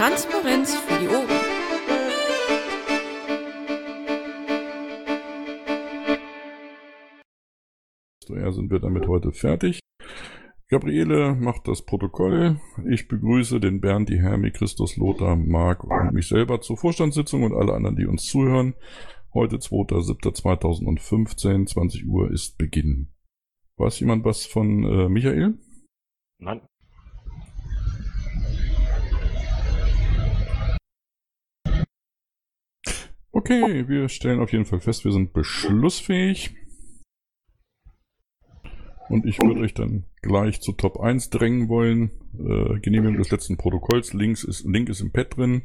Transparenz für die Ohren. Daher sind wir damit heute fertig. Gabriele macht das Protokoll. Ich begrüße den Bernd, die Hermi, Christus, Lothar, Marc und mich selber zur Vorstandssitzung und alle anderen, die uns zuhören. Heute 2.7.2015, 20 Uhr ist Beginn. Weiß jemand was von äh, Michael? Nein. Okay, wir stellen auf jeden Fall fest, wir sind beschlussfähig. Und ich würde euch dann gleich zu Top 1 drängen wollen. Äh, Genehmigung des letzten Protokolls. Links ist, Link ist im Pad drin.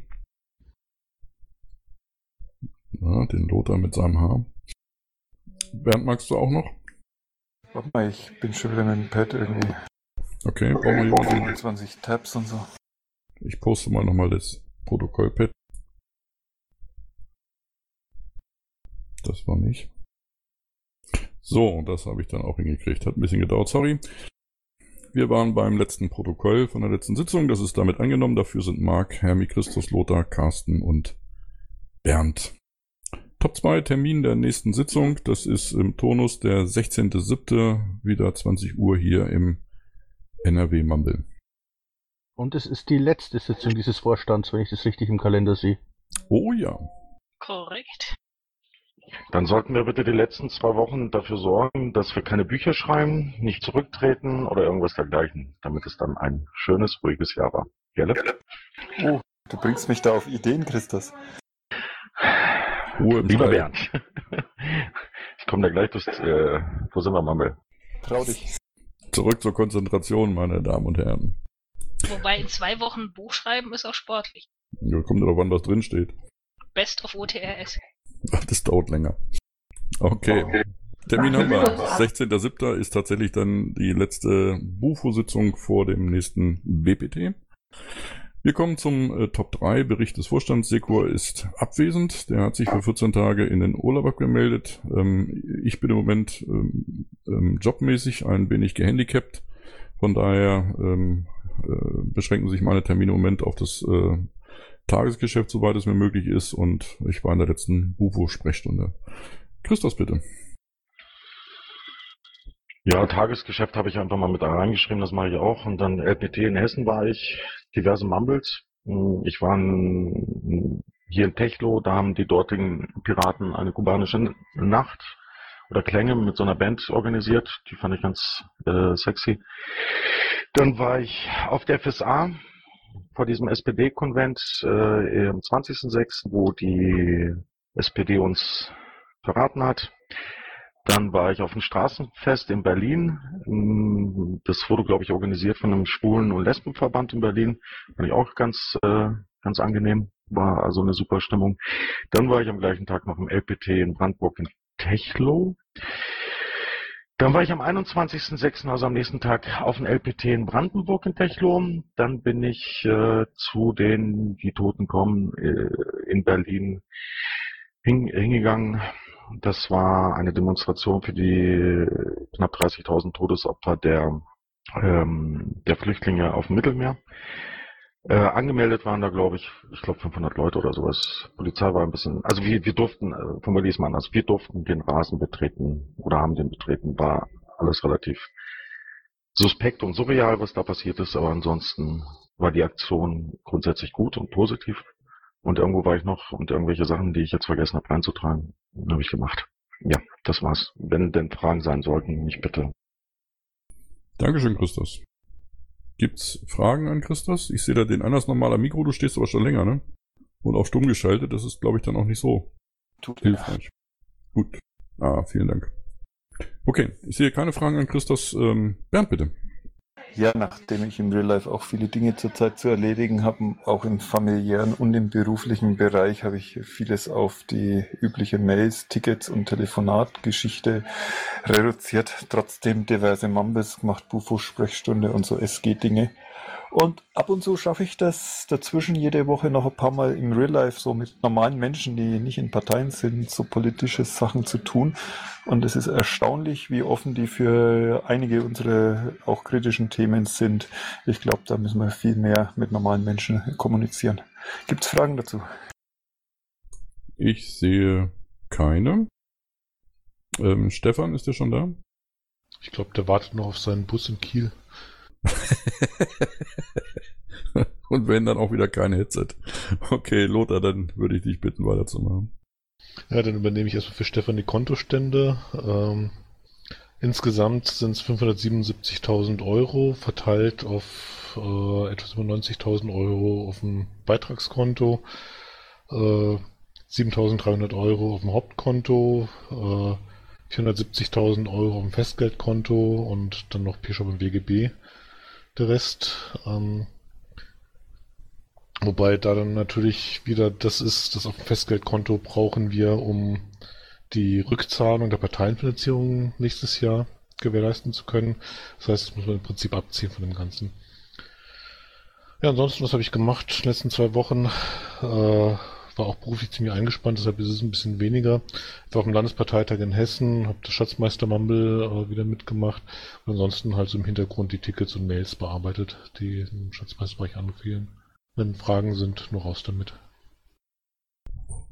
Ja, den Lothar mit seinem Haar. Bernd, magst du auch noch? Warte mal, ich bin schon wieder mit dem Pad irgendwie. Okay, brauchen wir jemanden? 25 Tabs und so. Ich poste mal nochmal das Protokollpad. Das war nicht. So, das habe ich dann auch hingekriegt. Hat ein bisschen gedauert, sorry. Wir waren beim letzten Protokoll von der letzten Sitzung. Das ist damit angenommen. Dafür sind Marc, Hermi, Christus, Lothar, Carsten und Bernd. Top 2 Termin der nächsten Sitzung. Das ist im Turnus der 16.07. wieder 20 Uhr hier im NRW Mumble. Und es ist die letzte Sitzung dieses Vorstands, wenn ich das richtig im Kalender sehe. Oh ja. Korrekt. Dann sollten wir bitte die letzten zwei Wochen dafür sorgen, dass wir keine Bücher schreiben, nicht zurücktreten oder irgendwas dergleichen, damit es dann ein schönes, ruhiges Jahr war. Gelle? Oh, du bringst mich da auf Ideen, Christus. Ruhe Lieber Stall. Bernd. Ich komme da gleich durch, äh, wo sind wir, Mammel? Trau dich. Zurück zur Konzentration, meine Damen und Herren. Wobei in zwei Wochen Buch schreiben ist auch sportlich. Ja, kommt darauf an, was drin steht. Best of OTRS. Das dauert länger. Okay. Termin haben wir. 16.07. ist tatsächlich dann die letzte Bufo-Sitzung vor dem nächsten BPT. Wir kommen zum äh, Top 3. Bericht des Vorstands. Sekor ist abwesend. Der hat sich für 14 Tage in den Urlaub abgemeldet. Ähm, ich bin im Moment ähm, ähm, jobmäßig ein wenig gehandicapt. Von daher ähm, äh, beschränken sich meine Termine im Moment auf das äh, Tagesgeschäft, soweit es mir möglich ist. Und ich war in der letzten Bufo-Sprechstunde. Christos, bitte. Ja, Tagesgeschäft habe ich einfach mal mit reingeschrieben, das mache ich auch. Und dann LPT in Hessen war ich, diverse Mumbles. Hm, Ich war in, hier in Techlo, da haben die dortigen Piraten eine kubanische Nacht oder Klänge mit so einer Band organisiert. Die fand ich ganz äh, sexy. Dann war ich auf der FSA vor diesem SPD-Konvent äh, am 20.06., wo die SPD uns verraten hat. Dann war ich auf dem Straßenfest in Berlin. Mm, Das wurde, glaube ich, organisiert von einem Schwulen- und Lesbenverband in Berlin. Fand ich auch ganz, äh, ganz angenehm. War also eine super Stimmung. Dann war ich am gleichen Tag noch im LPT in Brandenburg in Techlo. Dann war ich am 21.06., also am nächsten Tag, auf dem LPT in Brandenburg in Techlo. Dann bin ich äh, zu den, die Toten kommen, äh, in Berlin hin, hingegangen. Das war eine Demonstration für die knapp 30.000 Todesopfer der, ähm, der Flüchtlinge auf dem Mittelmeer. Äh, angemeldet waren da, glaube ich, ich glaube 500 Leute oder sowas. Polizei war ein bisschen, also wir, wir durften, äh, formuliere es mal anders, wir durften den Rasen betreten oder haben den betreten, war alles relativ suspekt und surreal, was da passiert ist, aber ansonsten war die Aktion grundsätzlich gut und positiv. Und irgendwo war ich noch und irgendwelche Sachen, die ich jetzt vergessen habe reinzutragen, habe ich gemacht. Ja, das war's. Wenn denn Fragen sein sollten, mich bitte. Dankeschön, Christos. Gibt's Fragen an Christos? Ich sehe da den anders normaler Mikro, du stehst aber schon länger, ne? Und auf stumm geschaltet, das ist, glaube ich, dann auch nicht so Tut hilfreich. Gut. Ah, vielen Dank. Okay, ich sehe keine Fragen an Christos. Ähm, Bernd, bitte. Ja, nachdem ich im Real Life auch viele Dinge zurzeit zu erledigen habe, auch im familiären und im beruflichen Bereich, habe ich vieles auf die übliche Mails, Tickets und Telefonatgeschichte reduziert. Trotzdem diverse Mambes gemacht, Bufo-Sprechstunde und so SG-Dinge. Und ab und zu schaffe ich das dazwischen jede Woche noch ein paar Mal im Real Life so mit normalen Menschen, die nicht in Parteien sind, so politische Sachen zu tun. Und es ist erstaunlich, wie offen die für einige unserer auch kritischen Themen sind. Ich glaube, da müssen wir viel mehr mit normalen Menschen kommunizieren. Gibt es Fragen dazu? Ich sehe keine. Ähm, Stefan, ist der schon da? Ich glaube, der wartet noch auf seinen Bus in Kiel. Und wenn dann auch wieder kein Headset. Okay, Lothar, dann würde ich dich bitten, weiterzumachen. Ja, dann übernehme ich erstmal für Stefan die Kontostände. Ähm, insgesamt sind es 577.000 Euro, verteilt auf äh, etwas über 90.000 Euro auf dem Beitragskonto, äh, 7.300 Euro auf dem Hauptkonto, äh, 470.000 Euro auf dem Festgeldkonto und dann noch P-Shop im WGB der Rest. Ähm, wobei da dann natürlich wieder das ist, das auf dem Festgeldkonto brauchen wir, um die Rückzahlung der Parteienfinanzierung nächstes Jahr gewährleisten zu können. Das heißt, das muss man im Prinzip abziehen von dem Ganzen. Ja, ansonsten, was habe ich gemacht in den letzten zwei Wochen? Äh, war auch beruflich ziemlich eingespannt, deshalb ist es ein bisschen weniger. Ich war auf dem Landesparteitag in Hessen, habe das Schatzmeister Mumble äh, wieder mitgemacht und ansonsten halt so im Hintergrund die Tickets und Mails bearbeitet, die im Schatzmeisterbereich anfielen. Wenn Fragen sind, nur raus damit.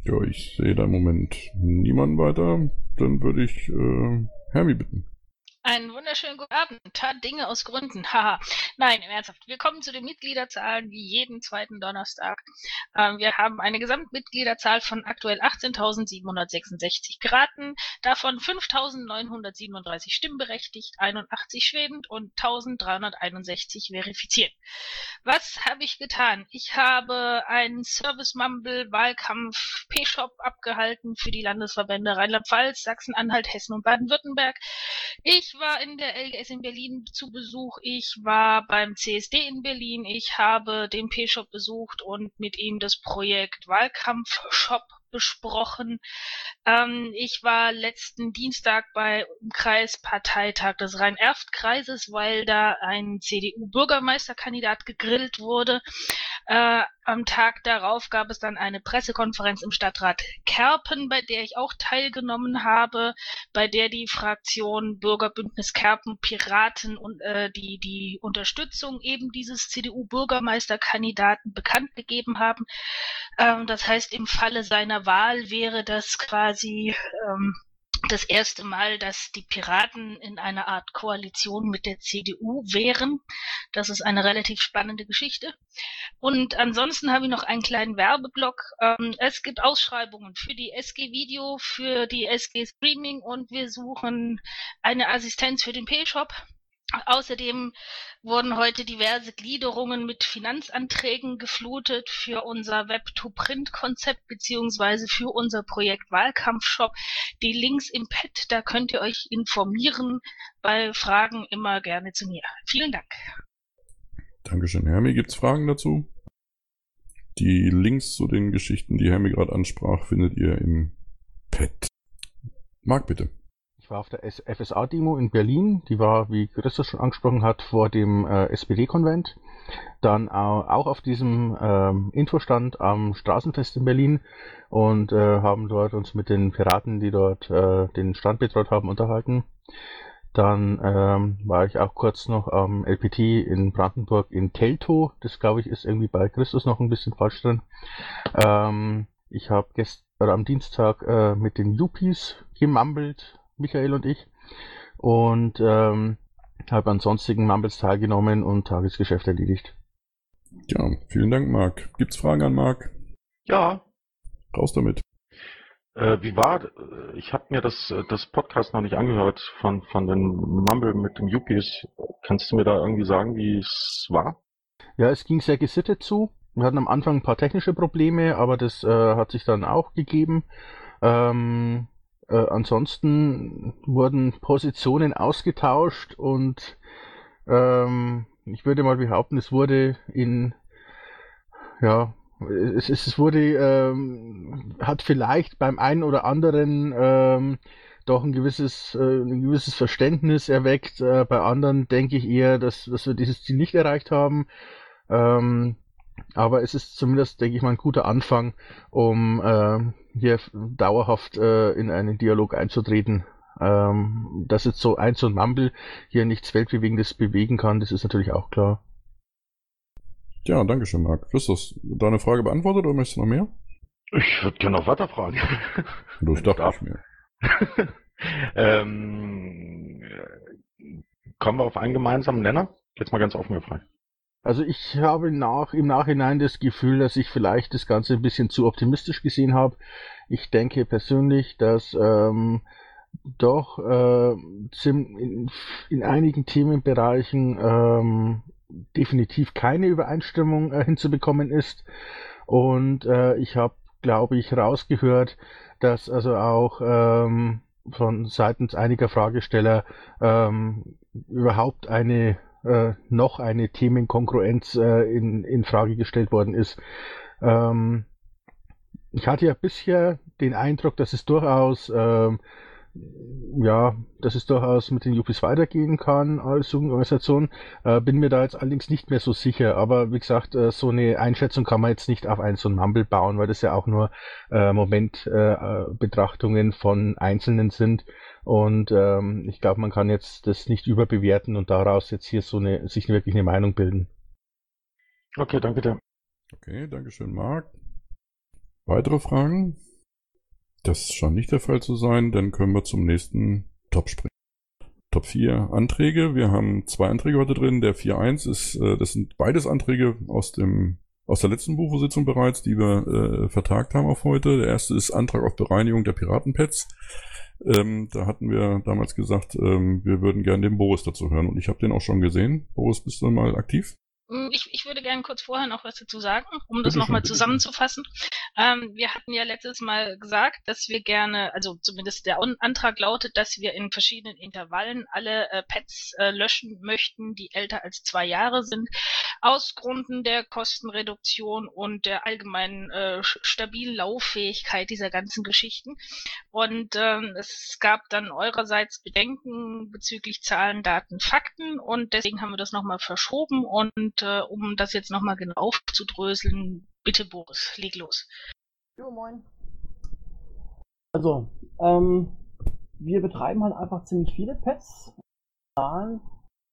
Ja, ich sehe da im Moment niemanden weiter. Dann würde ich äh, Hermi bitten. Einen wunderschönen guten Abend. Tat Dinge aus Gründen. Haha. Nein, im Ernsthaft. Wir kommen zu den Mitgliederzahlen wie jeden zweiten Donnerstag. Ähm, wir haben eine Gesamtmitgliederzahl von aktuell 18.766 geraten, davon 5.937 stimmberechtigt, 81 schwebend und 1.361 verifiziert. Was habe ich getan? Ich habe einen Service Mumble Wahlkampf P-Shop abgehalten für die Landesverbände Rheinland-Pfalz, Sachsen-Anhalt, Hessen und Baden-Württemberg. Ich war in der LGS in Berlin zu Besuch. Ich war beim CSD in Berlin. Ich habe den P-Shop besucht und mit ihm das Projekt Wahlkampf-Shop besprochen. Ähm, ich war letzten Dienstag bei Kreisparteitag des Rhein-Erft-Kreises, weil da ein CDU-Bürgermeisterkandidat gegrillt wurde. Äh, am Tag darauf gab es dann eine Pressekonferenz im Stadtrat Kerpen, bei der ich auch teilgenommen habe, bei der die Fraktion Bürgerbündnis Kerpen Piraten und äh, die die Unterstützung eben dieses CDU-Bürgermeisterkandidaten bekannt gegeben haben. Ähm, das heißt, im Falle seiner Wahl wäre das quasi ähm, das erste Mal, dass die Piraten in einer Art Koalition mit der CDU wären. Das ist eine relativ spannende Geschichte. Und ansonsten habe ich noch einen kleinen Werbeblock. Ähm, es gibt Ausschreibungen für die SG Video, für die SG Streaming und wir suchen eine Assistenz für den P-Shop. Außerdem wurden heute diverse Gliederungen mit Finanzanträgen geflutet für unser Web-to-Print-Konzept beziehungsweise für unser Projekt Wahlkampfshop. Die Links im Pad, da könnt ihr euch informieren. Bei Fragen immer gerne zu mir. Vielen Dank. Dankeschön, Hermi. Gibt's Fragen dazu? Die Links zu den Geschichten, die Hermi gerade ansprach, findet ihr im Pad. Marc, bitte. Ich war auf der FSA-Demo in Berlin, die war, wie Christoph schon angesprochen hat, vor dem äh, SPD-Konvent. Dann auch auf diesem ähm, Infostand am Straßenfest in Berlin und äh, haben dort uns mit den Piraten, die dort äh, den Stand betreut haben, unterhalten. Dann ähm, war ich auch kurz noch am LPT in Brandenburg in Teltow. Das glaube ich ist irgendwie bei Christus noch ein bisschen falsch drin. Ähm, ich habe gestern am Dienstag äh, mit den Yuppies gemambelt Michael und ich. Und ähm, habe an sonstigen Mumbles teilgenommen und Tagesgeschäft erledigt. Ja, vielen Dank, Marc. Gibt's Fragen an Marc? Ja. Raus damit. Äh, wie war, ich habe mir das, das Podcast noch nicht angehört von, von den Mumble mit den Yuppies. Kannst du mir da irgendwie sagen, wie es war? Ja, es ging sehr gesittet zu. Wir hatten am Anfang ein paar technische Probleme, aber das äh, hat sich dann auch gegeben. Ähm, äh, ansonsten wurden Positionen ausgetauscht und ähm, ich würde mal behaupten, es wurde in ja es, es wurde ähm, hat vielleicht beim einen oder anderen ähm, doch ein gewisses, äh, ein gewisses Verständnis erweckt. Äh, bei anderen denke ich eher, dass, dass wir dieses Ziel nicht erreicht haben. Ähm, aber es ist zumindest, denke ich mal, ein guter Anfang, um äh, hier dauerhaft äh, in einen Dialog einzutreten. Ähm, dass jetzt so eins und Mumble hier nichts Weltbewegendes bewegen kann, das ist natürlich auch klar. Ja, danke schön, Marc. Christus, deine Frage beantwortet oder möchtest du noch mehr? Ich würde gerne noch weiter fragen. Das dachte ich mir. ähm, kommen wir auf einen gemeinsamen Nenner? Jetzt mal ganz offen gefragt. Also ich habe nach, im Nachhinein das Gefühl, dass ich vielleicht das Ganze ein bisschen zu optimistisch gesehen habe. Ich denke persönlich, dass ähm, doch äh, in, in einigen Themenbereichen ähm, definitiv keine Übereinstimmung äh, hinzubekommen ist. Und äh, ich habe, glaube ich, rausgehört, dass also auch ähm, von seitens einiger Fragesteller ähm, überhaupt eine äh, noch eine Themenkongruenz äh, in, in Frage gestellt worden ist. Ähm, ich hatte ja bisher den Eindruck, dass es durchaus ähm, ja, dass es durchaus mit den Yuppies weitergehen kann als Jugendorganisation. Äh, bin mir da jetzt allerdings nicht mehr so sicher. Aber wie gesagt, äh, so eine Einschätzung kann man jetzt nicht auf ein so ein Mumble bauen, weil das ja auch nur äh, Momentbetrachtungen äh, von Einzelnen sind. Und ähm, ich glaube, man kann jetzt das nicht überbewerten und daraus jetzt hier so eine, sich wirklich eine Meinung bilden. Okay, danke dir. Okay, danke schön, Marc. Weitere Fragen? Das scheint nicht der Fall zu sein. Dann können wir zum nächsten Top springen. Top 4 Anträge. Wir haben zwei Anträge heute drin. Der 4.1 ist, äh, das sind beides Anträge aus dem aus der letzten Buchvorsitzung bereits, die wir äh, vertagt haben auf heute. Der erste ist Antrag auf Bereinigung der Piratenpads. Ähm, da hatten wir damals gesagt, ähm, wir würden gerne den Boris dazu hören und ich habe den auch schon gesehen. Boris, bist du mal aktiv? Hm, ich, ich würde gerne kurz vorher noch was dazu sagen, um das nochmal zusammenzufassen. Ähm, wir hatten ja letztes Mal gesagt, dass wir gerne, also zumindest der Antrag lautet, dass wir in verschiedenen Intervallen alle äh, Pets äh, löschen möchten, die älter als zwei Jahre sind, aus Gründen der Kostenreduktion und der allgemeinen äh, stabilen Lauffähigkeit dieser ganzen Geschichten. Und ähm, es gab dann eurerseits Bedenken bezüglich Zahlen, Daten, Fakten und deswegen haben wir das nochmal verschoben und und äh, um das jetzt nochmal genau aufzudröseln, bitte Boris, leg los. Jo, moin. Also, ähm, wir betreiben halt einfach ziemlich viele Pads. Zahlen,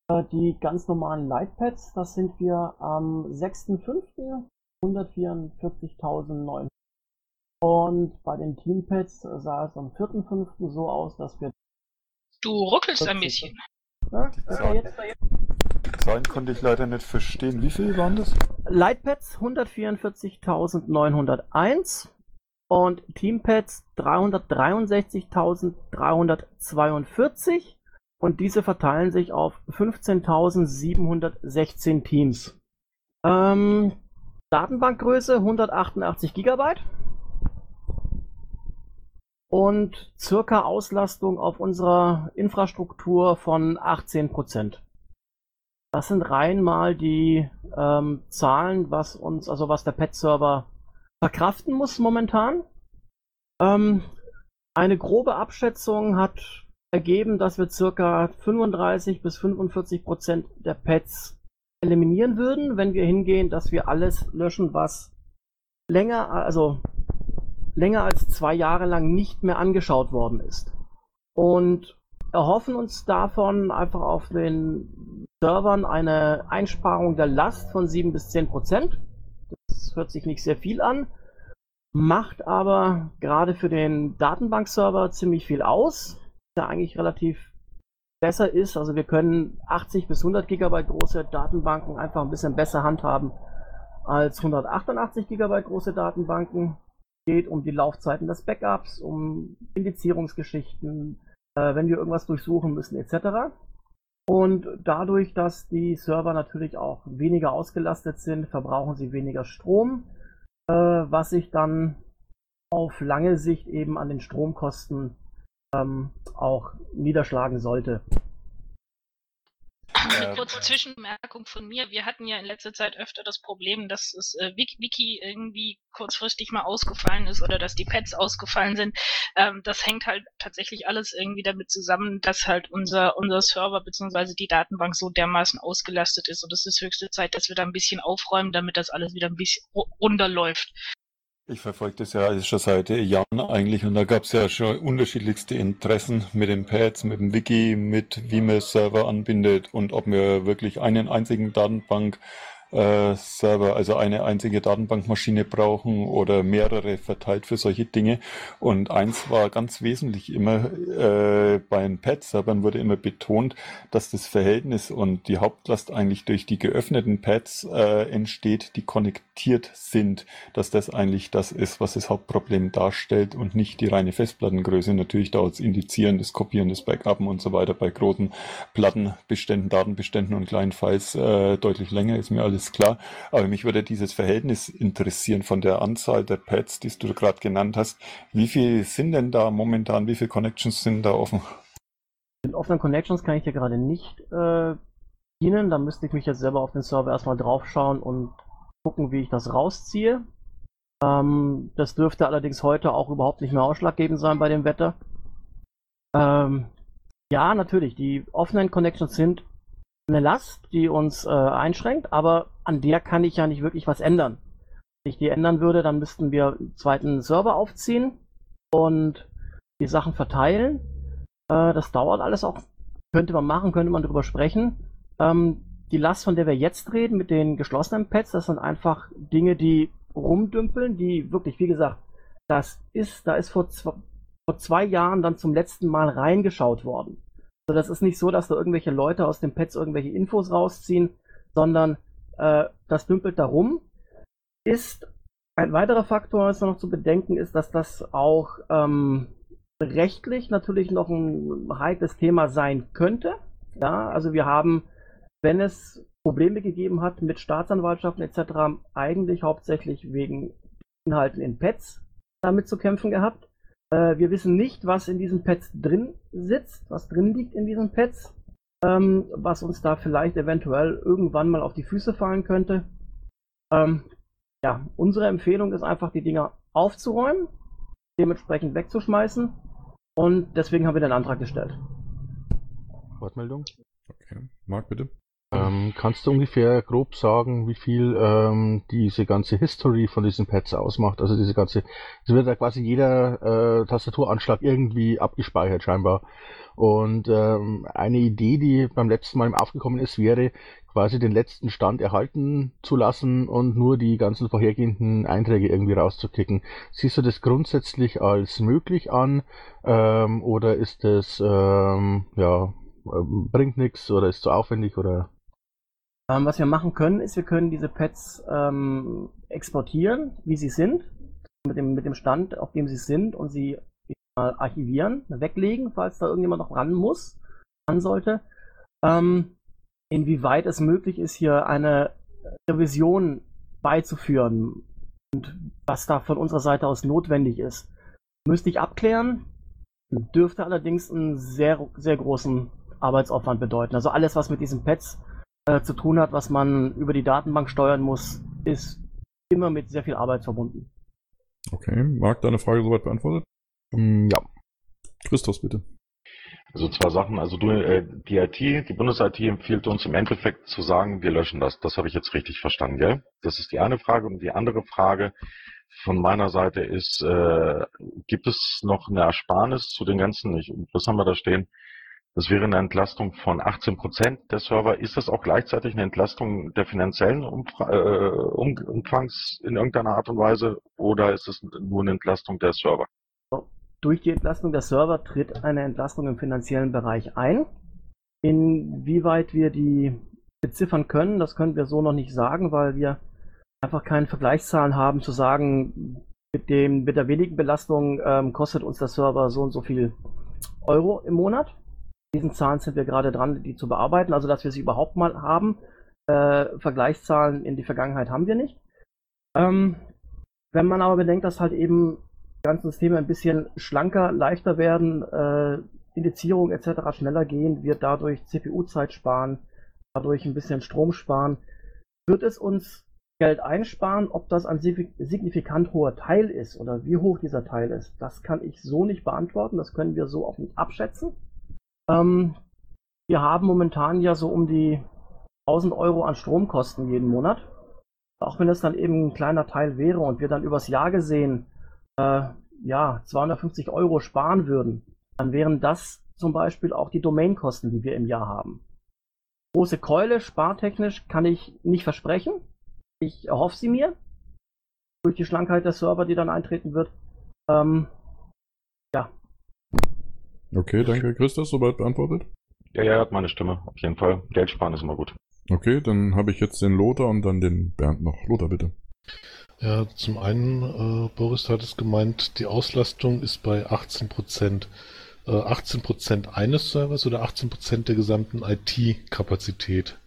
äh, die ganz normalen Lightpads, das sind wir am 6.5. 144.900. Und bei den Teampads sah es am 4.5. so aus, dass wir. Du ruckelst ein bisschen. Ja, jetzt, jetzt. Zahlen konnte ich leider nicht verstehen. Wie viel waren das? Lightpads 144.901 und Teampads 363.342 und diese verteilen sich auf 15.716 Teams. Ähm, Datenbankgröße 188 GB und circa Auslastung auf unserer Infrastruktur von 18%. Das sind rein mal die ähm, Zahlen, was uns, also was der Pet-Server verkraften muss momentan. Ähm, eine grobe Abschätzung hat ergeben, dass wir circa 35 bis 45 Prozent der Pets eliminieren würden, wenn wir hingehen, dass wir alles löschen, was länger, also länger als zwei Jahre lang nicht mehr angeschaut worden ist. Und erhoffen uns davon einfach auf den Servern eine Einsparung der Last von 7 bis 10 Prozent. Das hört sich nicht sehr viel an, macht aber gerade für den Datenbankserver ziemlich viel aus, der eigentlich relativ besser ist. Also wir können 80 bis 100 Gigabyte große Datenbanken einfach ein bisschen besser handhaben als 188 Gigabyte große Datenbanken. Es geht um die Laufzeiten des Backups, um Indizierungsgeschichten, äh, wenn wir irgendwas durchsuchen müssen etc. Und dadurch, dass die Server natürlich auch weniger ausgelastet sind, verbrauchen sie weniger Strom, äh, was sich dann auf lange Sicht eben an den Stromkosten ähm, auch niederschlagen sollte. Eine kurze Zwischenmerkung von mir. Wir hatten ja in letzter Zeit öfter das Problem, dass das äh, Wiki irgendwie kurzfristig mal ausgefallen ist oder dass die Pads ausgefallen sind. Ähm, das hängt halt tatsächlich alles irgendwie damit zusammen, dass halt unser, unser Server bzw. die Datenbank so dermaßen ausgelastet ist. Und es ist höchste Zeit, dass wir da ein bisschen aufräumen, damit das alles wieder ein bisschen runterläuft. Ich verfolge das ja alles schon seit Jahren eigentlich und da gab es ja schon unterschiedlichste Interessen mit den Pads, mit dem Wiki, mit wie man Server anbindet und ob wir wirklich einen einzigen Datenbank äh, Server, also eine einzige Datenbankmaschine brauchen oder mehrere verteilt für solche Dinge. Und eins war ganz wesentlich immer, äh, bei den Pad-Servern wurde immer betont, dass das Verhältnis und die Hauptlast eigentlich durch die geöffneten Pads äh, entsteht, die konnektiert sind, dass das eigentlich das ist, was das Hauptproblem darstellt und nicht die reine Festplattengröße. Natürlich dauert das Indizieren, das Kopieren, das Backuppen und so weiter bei großen Plattenbeständen, Datenbeständen und kleinen Files äh, deutlich länger, ist mir alles ist klar. Aber mich würde dieses Verhältnis interessieren von der Anzahl der Pads, die du gerade genannt hast. Wie viel sind denn da momentan, wie viele Connections sind da offen? Den offenen Connections kann ich dir gerade nicht äh, dienen. Da müsste ich mich jetzt selber auf den Server erstmal draufschauen und gucken, wie ich das rausziehe. Ähm, das dürfte allerdings heute auch überhaupt nicht mehr ausschlaggebend sein bei dem Wetter. Ähm, ja, natürlich, die offenen Connections sind eine Last, die uns äh, einschränkt, aber an der kann ich ja nicht wirklich was ändern. Wenn ich die ändern würde, dann müssten wir einen zweiten Server aufziehen und die Sachen verteilen. Äh, das dauert alles auch. Könnte man machen, könnte man darüber sprechen. Ähm, die Last, von der wir jetzt reden, mit den geschlossenen Pads, das sind einfach Dinge, die rumdümpeln, die wirklich, wie gesagt, das ist, da ist vor zwei, vor zwei Jahren dann zum letzten Mal reingeschaut worden. Also das ist nicht so, dass da irgendwelche Leute aus den Pads irgendwelche Infos rausziehen, sondern äh, das dümpelt da rum. Ist ein weiterer Faktor, was noch zu bedenken ist, dass das auch ähm, rechtlich natürlich noch ein heikles Thema sein könnte. Ja, also wir haben, wenn es Probleme gegeben hat mit Staatsanwaltschaften etc., eigentlich hauptsächlich wegen Inhalten in Pads damit zu kämpfen gehabt. Äh, wir wissen nicht, was in diesen Pads drin sitzt, was drin liegt in diesen Pads, ähm, was uns da vielleicht eventuell irgendwann mal auf die Füße fallen könnte. Ähm, ja, unsere Empfehlung ist einfach, die Dinger aufzuräumen, dementsprechend wegzuschmeißen und deswegen haben wir den Antrag gestellt. Wortmeldung? Okay. Marc, bitte. Ähm, kannst du ungefähr grob sagen, wie viel ähm, diese ganze History von diesen Pads ausmacht? Also diese ganze, es wird ja quasi jeder äh, Tastaturanschlag irgendwie abgespeichert scheinbar. Und ähm, eine Idee, die beim letzten Mal aufgekommen ist, wäre quasi den letzten Stand erhalten zu lassen und nur die ganzen vorhergehenden Einträge irgendwie rauszukicken. Siehst du das grundsätzlich als möglich an ähm, oder ist das ähm, ja ähm, bringt nichts oder ist zu aufwendig oder ähm, was wir machen können, ist, wir können diese Pads ähm, exportieren, wie sie sind, mit dem, mit dem Stand, auf dem sie sind und sie mal archivieren, weglegen, falls da irgendjemand noch ran muss, ran sollte. Ähm, inwieweit es möglich ist, hier eine Revision beizuführen und was da von unserer Seite aus notwendig ist, müsste ich abklären, dürfte allerdings einen sehr, sehr großen Arbeitsaufwand bedeuten. Also alles, was mit diesen Pads äh, zu tun hat, was man über die Datenbank steuern muss, ist immer mit sehr viel Arbeit verbunden. Okay, Marc, deine Frage soweit beantwortet? Mm, ja. Christoph, bitte. Also zwei Sachen. Also du, äh, die IT, die Bundes-IT empfiehlt uns im Endeffekt zu sagen, wir löschen das. Das habe ich jetzt richtig verstanden, gell? Das ist die eine Frage. Und die andere Frage von meiner Seite ist, äh, gibt es noch eine Ersparnis zu den ganzen, ich, was haben wir da stehen? Das wäre eine Entlastung von 18 Prozent der Server. Ist das auch gleichzeitig eine Entlastung der finanziellen Umfra äh, um Umfangs in irgendeiner Art und Weise oder ist es nur eine Entlastung der Server? Durch die Entlastung der Server tritt eine Entlastung im finanziellen Bereich ein. Inwieweit wir die beziffern können, das können wir so noch nicht sagen, weil wir einfach keine Vergleichszahlen haben, zu sagen, mit, dem, mit der wenigen Belastung ähm, kostet uns der Server so und so viel Euro im Monat diesen Zahlen sind wir gerade dran, die zu bearbeiten, also dass wir sie überhaupt mal haben. Äh, Vergleichszahlen in die Vergangenheit haben wir nicht. Ähm, wenn man aber bedenkt, dass halt eben die ganzen Systeme ein bisschen schlanker, leichter werden, äh, Indizierung etc. schneller gehen, wir dadurch CPU-Zeit sparen, dadurch ein bisschen Strom sparen. Wird es uns Geld einsparen, ob das ein signifikant hoher Teil ist oder wie hoch dieser Teil ist, das kann ich so nicht beantworten. Das können wir so auch nicht abschätzen. Ähm, wir haben momentan ja so um die 1000 Euro an Stromkosten jeden Monat. Auch wenn es dann eben ein kleiner Teil wäre und wir dann übers Jahr gesehen äh, ja 250 Euro sparen würden, dann wären das zum Beispiel auch die Domainkosten, die wir im Jahr haben. Große Keule, spartechnisch, kann ich nicht versprechen. Ich erhoffe sie mir. Durch die Schlankheit der Server, die dann eintreten wird. Ähm. Okay, danke, Christus, soweit beantwortet. Ja, ja, hat meine Stimme, auf jeden Fall. Geld sparen ist immer gut. Okay, dann habe ich jetzt den Lothar und dann den Bernd noch. Lothar, bitte. Ja, zum einen, äh, Boris hat es gemeint, die Auslastung ist bei 18 Prozent. Äh, 18 Prozent eines Servers oder 18 Prozent der gesamten IT-Kapazität?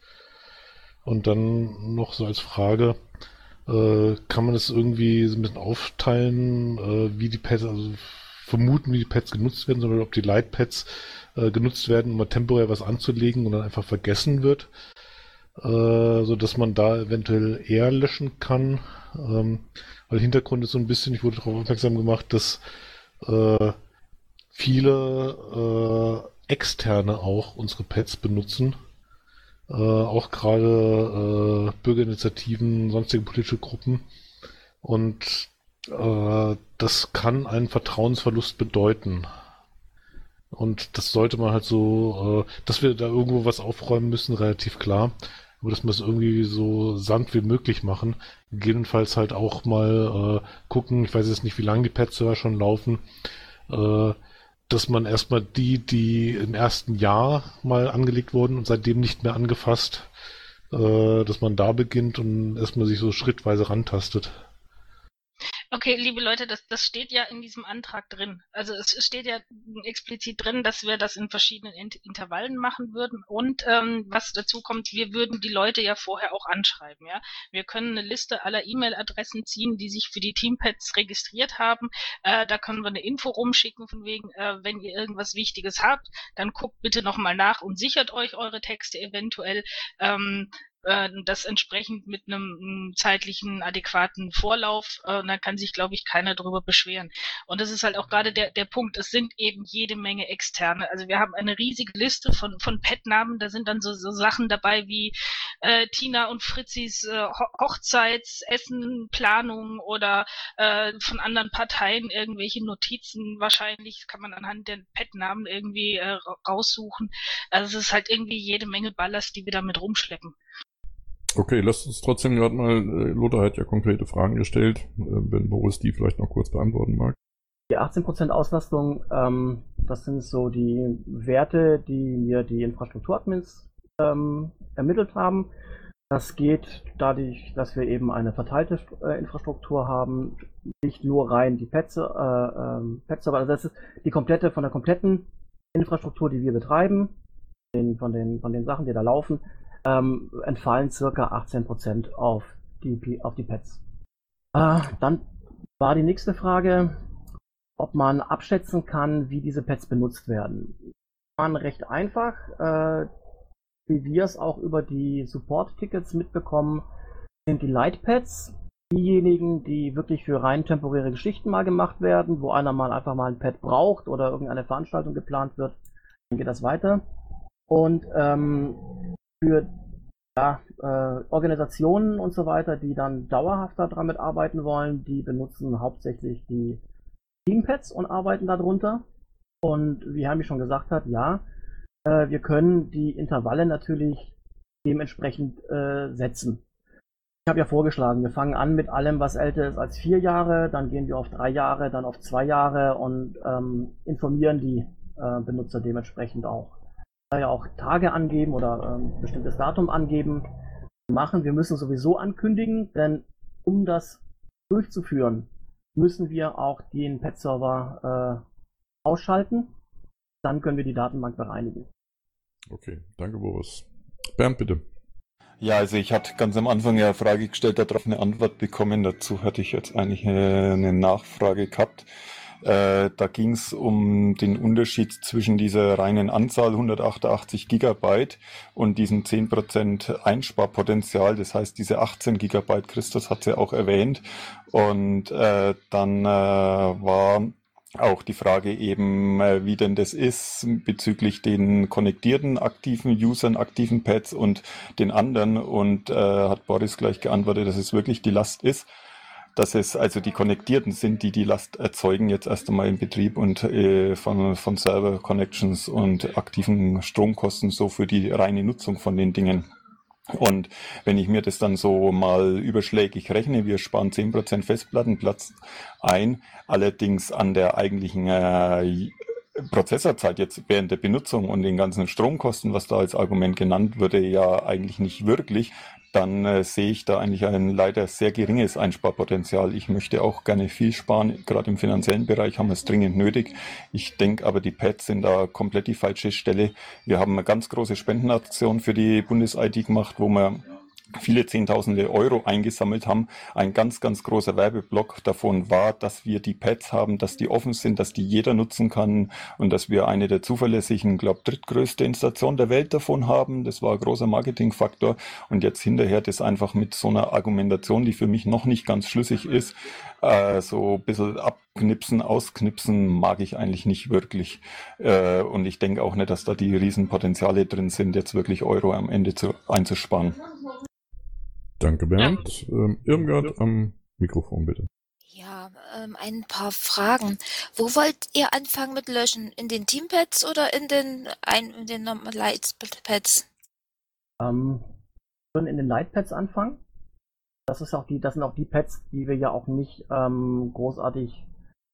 Und dann noch so als Frage, äh, kann man es irgendwie so ein bisschen aufteilen, äh, wie die Pads, also vermuten, wie die Pads genutzt werden, sondern ob die Lightpads äh, genutzt werden, um mal temporär was anzulegen und dann einfach vergessen wird, äh, so dass man da eventuell eher löschen kann. Ähm, weil Hintergrund ist so ein bisschen, ich wurde darauf aufmerksam gemacht, dass äh, viele äh, externe auch unsere Pads benutzen äh, auch gerade äh, Bürgerinitiativen, sonstige politische Gruppen. Und äh, das kann einen Vertrauensverlust bedeuten. Und das sollte man halt so, äh, dass wir da irgendwo was aufräumen müssen, relativ klar. Aber dass wir es irgendwie so sanft wie möglich machen. Gegebenenfalls halt auch mal äh, gucken, ich weiß jetzt nicht, wie lange die Pet-Server schon laufen, dass man erstmal die, die im ersten Jahr mal angelegt wurden und seitdem nicht mehr angefasst, dass man da beginnt und erstmal sich so schrittweise rantastet. Okay, liebe Leute, das, das steht ja in diesem Antrag drin. Also es steht ja explizit drin, dass wir das in verschiedenen Intervallen machen würden. Und ähm, was dazu kommt, wir würden die Leute ja vorher auch anschreiben. Ja, wir können eine Liste aller E-Mail-Adressen ziehen, die sich für die Teampads registriert haben. Äh, da können wir eine Info rumschicken von wegen, äh, wenn ihr irgendwas Wichtiges habt, dann guckt bitte nochmal nach und sichert euch eure Texte eventuell. Ähm, äh, das entsprechend mit einem zeitlichen adäquaten Vorlauf, äh, dann kann sich, glaube ich, keiner darüber beschweren. Und das ist halt auch gerade der, der Punkt, es sind eben jede Menge externe. Also wir haben eine riesige Liste von, von Pet-Namen, da sind dann so, so Sachen dabei wie äh, Tina und Fritzis äh, Hochzeitsessen, Planung oder äh, von anderen Parteien irgendwelche Notizen. Wahrscheinlich kann man anhand der Pet-Namen irgendwie äh, raussuchen. Also es ist halt irgendwie jede Menge Ballast, die wir damit rumschleppen. Okay, lasst uns trotzdem gerade mal, äh, Lothar hat ja konkrete Fragen gestellt, äh, wenn Boris die vielleicht noch kurz beantworten mag. Die 18% Auslastung, ähm, das sind so die Werte, die mir die Infrastrukturadmins ähm, ermittelt haben. Das geht dadurch, dass wir eben eine verteilte äh, Infrastruktur haben, nicht nur rein die Pets, äh, Pets, aber das ist die komplette, von der kompletten Infrastruktur, die wir betreiben, den, von, den, von den Sachen, die da laufen, ähm, entfallen circa 18% auf die, auf die Pads. Äh, dann war die nächste Frage, ob man abschätzen kann, wie diese Pads benutzt werden. Man recht einfach, äh, wie wir es auch über die Support-Tickets mitbekommen, sind die Lightpads diejenigen, die wirklich für rein temporäre Geschichten mal gemacht werden, wo einer mal einfach mal ein Pad braucht oder irgendeine Veranstaltung geplant wird, dann geht das weiter. Und ähm, für ja, äh, Organisationen und so weiter, die dann dauerhaft daran mitarbeiten wollen, die benutzen hauptsächlich die Teampads und arbeiten darunter. Und wie Hermi schon gesagt hat, ja, äh, wir können die Intervalle natürlich dementsprechend äh, setzen. Ich habe ja vorgeschlagen, wir fangen an mit allem, was älter ist als vier Jahre, dann gehen wir auf drei Jahre, dann auf zwei Jahre und ähm, informieren die äh, Benutzer dementsprechend auch ja auch Tage angeben oder ähm, bestimmtes Datum angeben, machen. Wir müssen sowieso ankündigen, denn um das durchzuführen, müssen wir auch den Pet-Server äh, ausschalten. Dann können wir die Datenbank bereinigen. Okay, danke Boris. Bernd, bitte. Ja, also ich hatte ganz am Anfang ja eine Frage gestellt, darauf eine Antwort bekommen. Dazu hatte ich jetzt eigentlich eine Nachfrage gehabt. Äh, da ging es um den Unterschied zwischen dieser reinen Anzahl 188 Gigabyte und diesem 10% Einsparpotenzial. Das heißt, diese 18 Gigabyte, Christus hat sie auch erwähnt. Und äh, dann äh, war auch die Frage eben, äh, wie denn das ist bezüglich den konnektierten aktiven Usern, aktiven Pads und den anderen. Und äh, hat Boris gleich geantwortet, dass es wirklich die Last ist. Dass es also die Konnektierten sind, die die Last erzeugen jetzt erst einmal im Betrieb und äh, von, von Server-Connections und aktiven Stromkosten so für die reine Nutzung von den Dingen. Und wenn ich mir das dann so mal überschlägig rechne, wir sparen 10% Festplattenplatz ein, allerdings an der eigentlichen äh, Prozessorzeit jetzt während der Benutzung und den ganzen Stromkosten, was da als Argument genannt wurde, ja eigentlich nicht wirklich, dann äh, sehe ich da eigentlich ein leider sehr geringes Einsparpotenzial. Ich möchte auch gerne viel sparen. Gerade im finanziellen Bereich haben wir es dringend nötig. Ich denke aber, die Pads sind da komplett die falsche Stelle. Wir haben eine ganz große Spendenaktion für die Bundes-ID gemacht, wo wir viele Zehntausende Euro eingesammelt haben. Ein ganz, ganz großer Werbeblock davon war, dass wir die Pads haben, dass die offen sind, dass die jeder nutzen kann und dass wir eine der zuverlässigen, glaube drittgrößte Installation der Welt davon haben. Das war ein großer Marketingfaktor und jetzt hinterher das einfach mit so einer Argumentation, die für mich noch nicht ganz schlüssig ist, äh, so ein bisschen abknipsen, ausknipsen mag ich eigentlich nicht wirklich. Äh, und ich denke auch nicht, dass da die Riesenpotenziale drin sind, jetzt wirklich Euro am Ende zu, einzusparen. Danke, Bernd. Ähm, Irmgard am Mikrofon, bitte. Ja, ähm, ein paar Fragen. Wo wollt ihr anfangen mit Löschen? In den Teampads oder in den, ein, in den Lightpads? Ähm, würden in den Lightpads anfangen. Das ist auch die, das sind auch die Pads, die wir ja auch nicht ähm, großartig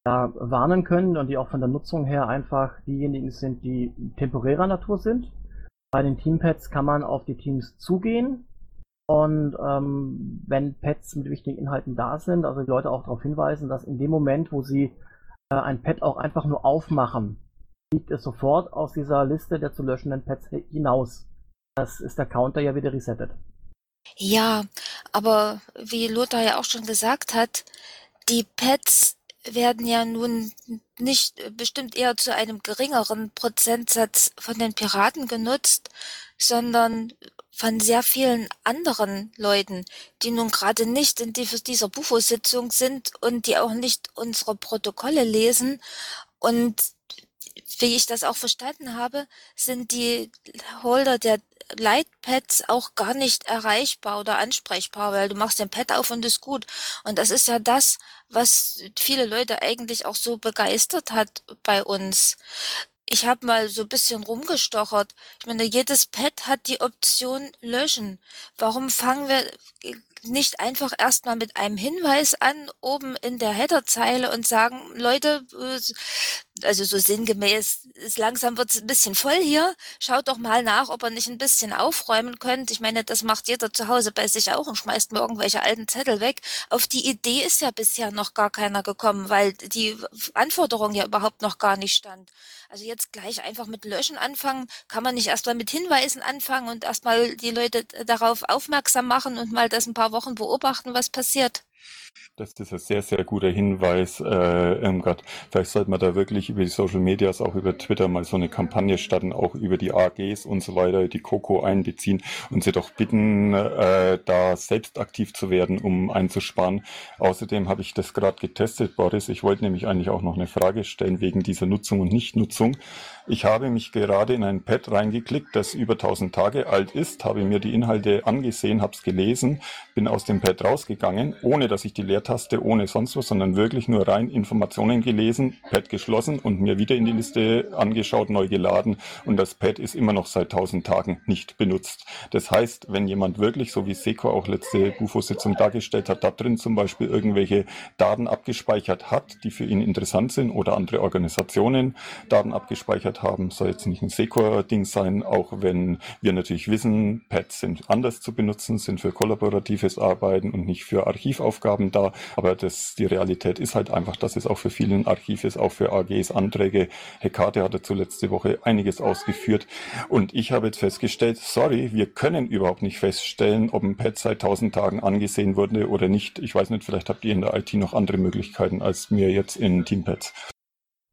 ja, warnen können und die auch von der Nutzung her einfach diejenigen sind, die temporärer Natur sind. Bei den Teampads kann man auf die Teams zugehen, und ähm, wenn Pads mit wichtigen Inhalten da sind, also die Leute auch darauf hinweisen, dass in dem Moment, wo sie äh, ein Pad auch einfach nur aufmachen, fliegt es sofort aus dieser Liste der zu löschenden Pads hinaus. Das ist der Counter ja wieder resettet. Ja, aber wie Lothar ja auch schon gesagt hat, die Pads werden ja nun nicht bestimmt eher zu einem geringeren Prozentsatz von den Piraten genutzt, sondern von sehr vielen anderen Leuten, die nun gerade nicht in dieser Bufo-Sitzung sind und die auch nicht unsere Protokolle lesen. Und wie ich das auch verstanden habe, sind die Holder der Lightpads auch gar nicht erreichbar oder ansprechbar, weil du machst den Pad auf und ist gut. Und das ist ja das, was viele Leute eigentlich auch so begeistert hat bei uns. Ich habe mal so bisschen rumgestochert. Ich meine, jedes Pad hat die Option löschen. Warum fangen wir nicht einfach erstmal mit einem Hinweis an, oben in der Headerzeile und sagen, Leute, äh, also so sinngemäß, ist langsam wird es ein bisschen voll hier. Schaut doch mal nach, ob ihr nicht ein bisschen aufräumen könnt. Ich meine, das macht jeder zu Hause bei sich auch und schmeißt mir irgendwelche alten Zettel weg. Auf die Idee ist ja bisher noch gar keiner gekommen, weil die Anforderung ja überhaupt noch gar nicht stand. Also jetzt gleich einfach mit Löschen anfangen, kann man nicht erstmal mit Hinweisen anfangen und erstmal die Leute darauf aufmerksam machen und mal das ein paar Wochen beobachten, was passiert. Das ist ein sehr, sehr guter Hinweis, äh, Irmgard. Vielleicht sollte man da wirklich über die Social Medias, auch über Twitter mal so eine Kampagne starten, auch über die AGs und so weiter, die Coco einbeziehen und sie doch bitten, äh, da selbst aktiv zu werden, um einzusparen. Außerdem habe ich das gerade getestet, Boris. Ich wollte nämlich eigentlich auch noch eine Frage stellen wegen dieser Nutzung und Nichtnutzung. Ich habe mich gerade in ein Pad reingeklickt, das über 1000 Tage alt ist, habe mir die Inhalte angesehen, habe es gelesen, bin aus dem Pad rausgegangen, ohne dass ich die Leertaste, ohne sonst was, sondern wirklich nur rein Informationen gelesen, Pad geschlossen und mir wieder in die Liste angeschaut, neu geladen und das Pad ist immer noch seit 1000 Tagen nicht benutzt. Das heißt, wenn jemand wirklich, so wie Seco auch letzte Bufo-Sitzung dargestellt hat, da drin zum Beispiel irgendwelche Daten abgespeichert hat, die für ihn interessant sind oder andere Organisationen Daten abgespeichert Priorität haben. Soll jetzt nicht ein Secor-Ding sein, auch wenn wir natürlich wissen, Pads sind anders zu benutzen, sind für kollaboratives Arbeiten und nicht für Archivaufgaben da. Aber das, die Realität ist halt einfach, dass es auch für viele Archiv ist, auch für AGs Anträge. Hekate hat dazu letzte Woche einiges ausgeführt. Und ich habe jetzt festgestellt, sorry, wir können überhaupt nicht feststellen, ob ein Pad seit 1000 Tagen angesehen wurde oder nicht. Ich weiß nicht, vielleicht habt ihr in der IT noch andere Möglichkeiten als mir jetzt in Teampads.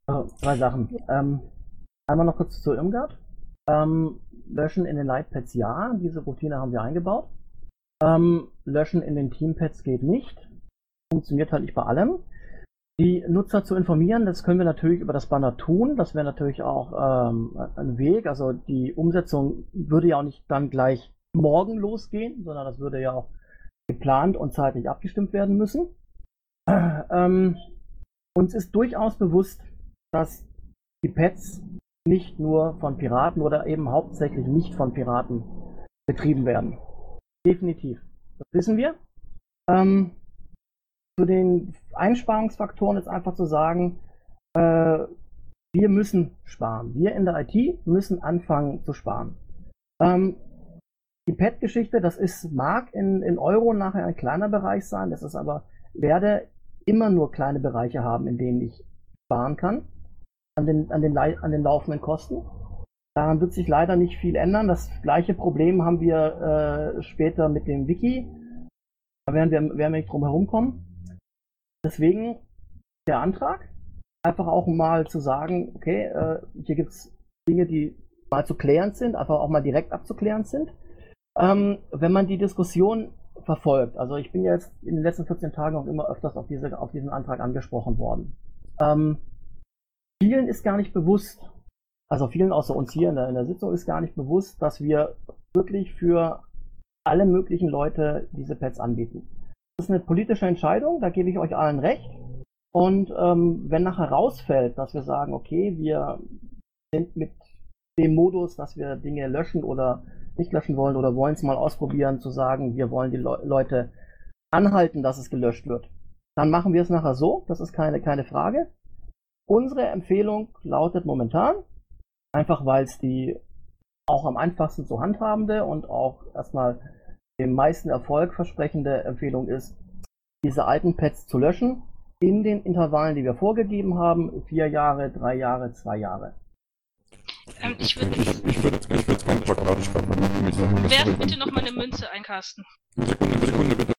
Oh, zwei Sachen. Ähm, einmal noch kurz zu Irmgard. Ähm, löschen in den Lightpads ja, diese Routine haben wir eingebaut. Ähm, löschen in den Teampads geht nicht. Funktioniert halt nicht bei allem. Die Nutzer zu informieren, das können wir natürlich über das Banner tun. Das wäre natürlich auch ähm, ein Weg. Also die Umsetzung würde ja auch nicht dann gleich morgen losgehen, sondern das würde ja auch geplant und zeitlich abgestimmt werden müssen. Ähm, uns ist durchaus bewusst, dass die Pets nicht nur von Piraten oder eben hauptsächlich nicht von Piraten betrieben werden. Definitiv. Das wissen wir. Ähm, zu den Einsparungsfaktoren ist einfach zu sagen, äh, wir müssen sparen. Wir in der IT müssen anfangen zu sparen. Ähm, die Pet-Geschichte, das ist, mag in, in Euro nachher ein kleiner Bereich sein, das ist aber, werde immer nur kleine Bereiche haben, in denen ich sparen kann an den, an den, an den laufenden Kosten. Daran wird sich leider nicht viel ändern. Das gleiche Problem haben wir äh, später mit dem Wiki. Da werden wir, werden wir nicht drum herum kommen. Deswegen der Antrag, einfach auch mal zu sagen, okay, äh, hier gibt es Dinge, die mal zu klären sind, einfach auch mal direkt abzuklären sind. Ähm, wenn man die Diskussion verfolgt, also ich bin jetzt in den letzten 14 Tagen auch immer öfters auf, diese, auf diesen Antrag angesprochen worden. Ähm, vielen ist gar nicht bewusst, also vielen außer uns hier in der, in der Sitzung ist gar nicht bewusst, dass wir wirklich für alle möglichen Leute diese Pads anbieten. Das ist eine politische Entscheidung, da gebe ich euch allen recht. Und ähm, wenn nachher rausfällt, dass wir sagen, okay, wir sind mit dem Modus, dass wir Dinge löschen oder nicht löschen wollen oder wollen es mal ausprobieren, zu sagen, wir wollen die Le Leute anhalten, dass es gelöscht wird, dann machen wir es nachher so, das ist keine, keine Frage. Unsere Empfehlung lautet momentan, einfach weil es die auch am einfachsten zu handhabende und auch erstmal den meisten Erfolg versprechende Empfehlung ist, diese alten Pads zu löschen in den Intervallen, die wir vorgegeben haben, vier Jahre, drei Jahre, zwei Jahre. Ähm, ich würde ich, ich würd, ich würd ganz pragmatisch Werf bitte nochmal eine Münze ein, Carsten. Sekunde, Sekunde bitte.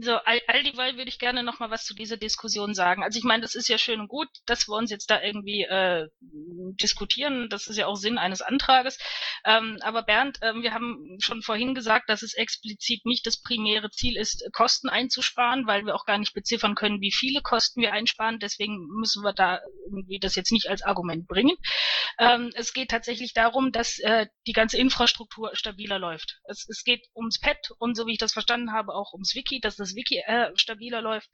So, all, all dieweil würde ich gerne noch mal was zu dieser Diskussion sagen. Also ich meine, das ist ja schön und gut, dass wir uns jetzt da irgendwie äh, diskutieren. Das ist ja auch Sinn eines Antrages. Ähm, aber Bernd, ähm, wir haben schon vorhin gesagt, dass es explizit nicht das primäre Ziel ist, Kosten einzusparen, weil wir auch gar nicht beziffern können, wie viele Kosten wir einsparen. Deswegen müssen wir da irgendwie das jetzt nicht als Argument bringen. Ähm, es geht tatsächlich darum, dass äh, die ganze Infrastruktur stabiler läuft. Es, es geht ums Pad und so wie ich das verstanden habe, auch ums Wiki, dass das das Wiki äh, stabiler läuft.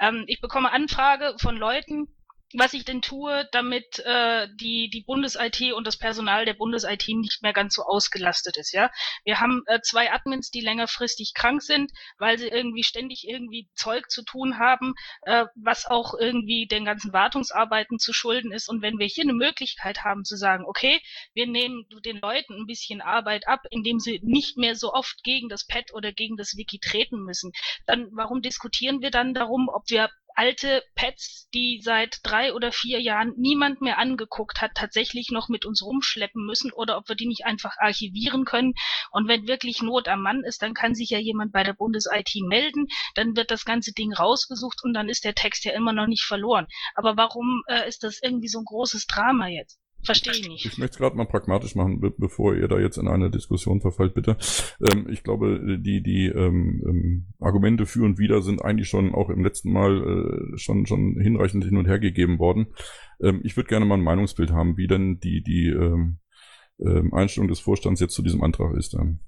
Ähm, ich bekomme Anfrage von Leuten, was ich denn tue, damit äh, die, die Bundes-IT und das Personal der Bundes-IT nicht mehr ganz so ausgelastet ist. Ja, Wir haben äh, zwei Admins, die längerfristig krank sind, weil sie irgendwie ständig irgendwie Zeug zu tun haben, äh, was auch irgendwie den ganzen Wartungsarbeiten zu schulden ist. Und wenn wir hier eine Möglichkeit haben zu sagen, okay, wir nehmen den Leuten ein bisschen Arbeit ab, indem sie nicht mehr so oft gegen das Pad oder gegen das Wiki treten müssen, dann warum diskutieren wir dann darum, ob wir alte Pads, die seit drei oder vier Jahren niemand mehr angeguckt hat, tatsächlich noch mit uns rumschleppen müssen oder ob wir die nicht einfach archivieren können. Und wenn wirklich Not am Mann ist, dann kann sich ja jemand bei der Bundes-IT melden, dann wird das ganze Ding rausgesucht und dann ist der Text ja immer noch nicht verloren. Aber warum äh, ist das irgendwie so ein großes Drama jetzt? Verstehe ich nicht. Ich möchte es gerade mal pragmatisch machen, be bevor ihr da jetzt in eine Diskussion verfallt, bitte. Ähm, ich glaube, die, die ähm, ähm, Argumente für und wider sind eigentlich schon auch im letzten Mal äh, schon, schon hinreichend hin und her gegeben worden. Ähm, ich würde gerne mal ein Meinungsbild haben, wie denn die, die ähm, ähm, Einstellung des Vorstands jetzt zu diesem Antrag ist. Dann.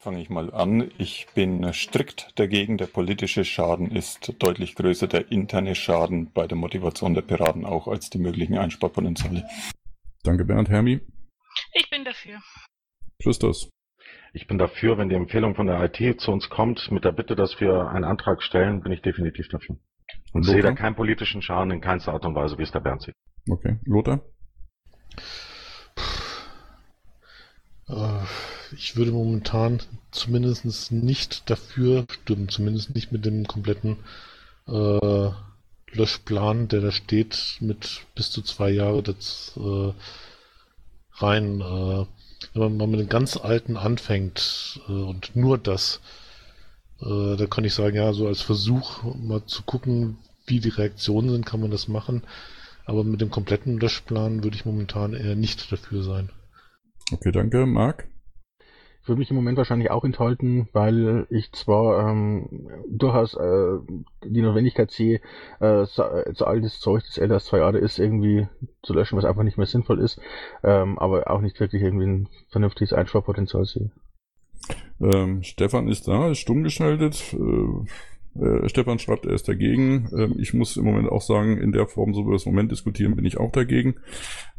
Fange ich mal an. Ich bin strikt dagegen. Der politische Schaden ist deutlich größer, der interne Schaden bei der Motivation der Piraten auch als die möglichen Einsparpotenziale. Danke, Bernd. Hermi? Ich bin dafür. Christus? Ich bin dafür, wenn die Empfehlung von der IT zu uns kommt, mit der Bitte, dass wir einen Antrag stellen, bin ich definitiv dafür. Und sehe da keinen politischen Schaden in keinster Art und Weise, wie es der Bernd sieht. Okay. Lothar? Äh, ich würde momentan zumindest nicht dafür stimmen, zumindest nicht mit dem kompletten äh, Löschplan, der da steht, mit bis zu zwei Jahre das äh, rein. Äh, wenn man mit den ganz alten anfängt äh, und nur das, äh, da kann ich sagen, ja, so als Versuch mal zu gucken, wie die Reaktionen sind, kann man das machen. Aber mit dem kompletten Löschplan würde ich momentan eher nicht dafür sein. Okay, danke. Marc? Würde mich im Moment wahrscheinlich auch enthalten, weil ich zwar ähm, durchaus äh, die Notwendigkeit sehe, äh, so, so altes Zeug, das älter als zwei Jahre ist, irgendwie zu löschen, was einfach nicht mehr sinnvoll ist, ähm, aber auch nicht wirklich irgendwie ein vernünftiges Einsparpotenzial sehe. Ähm, Stefan ist da, ist stumm geschaltet. Äh, äh, Stefan schreibt, er ist dagegen. Ähm, ich muss im Moment auch sagen, in der Form, so wie wir das im Moment diskutieren, bin ich auch dagegen.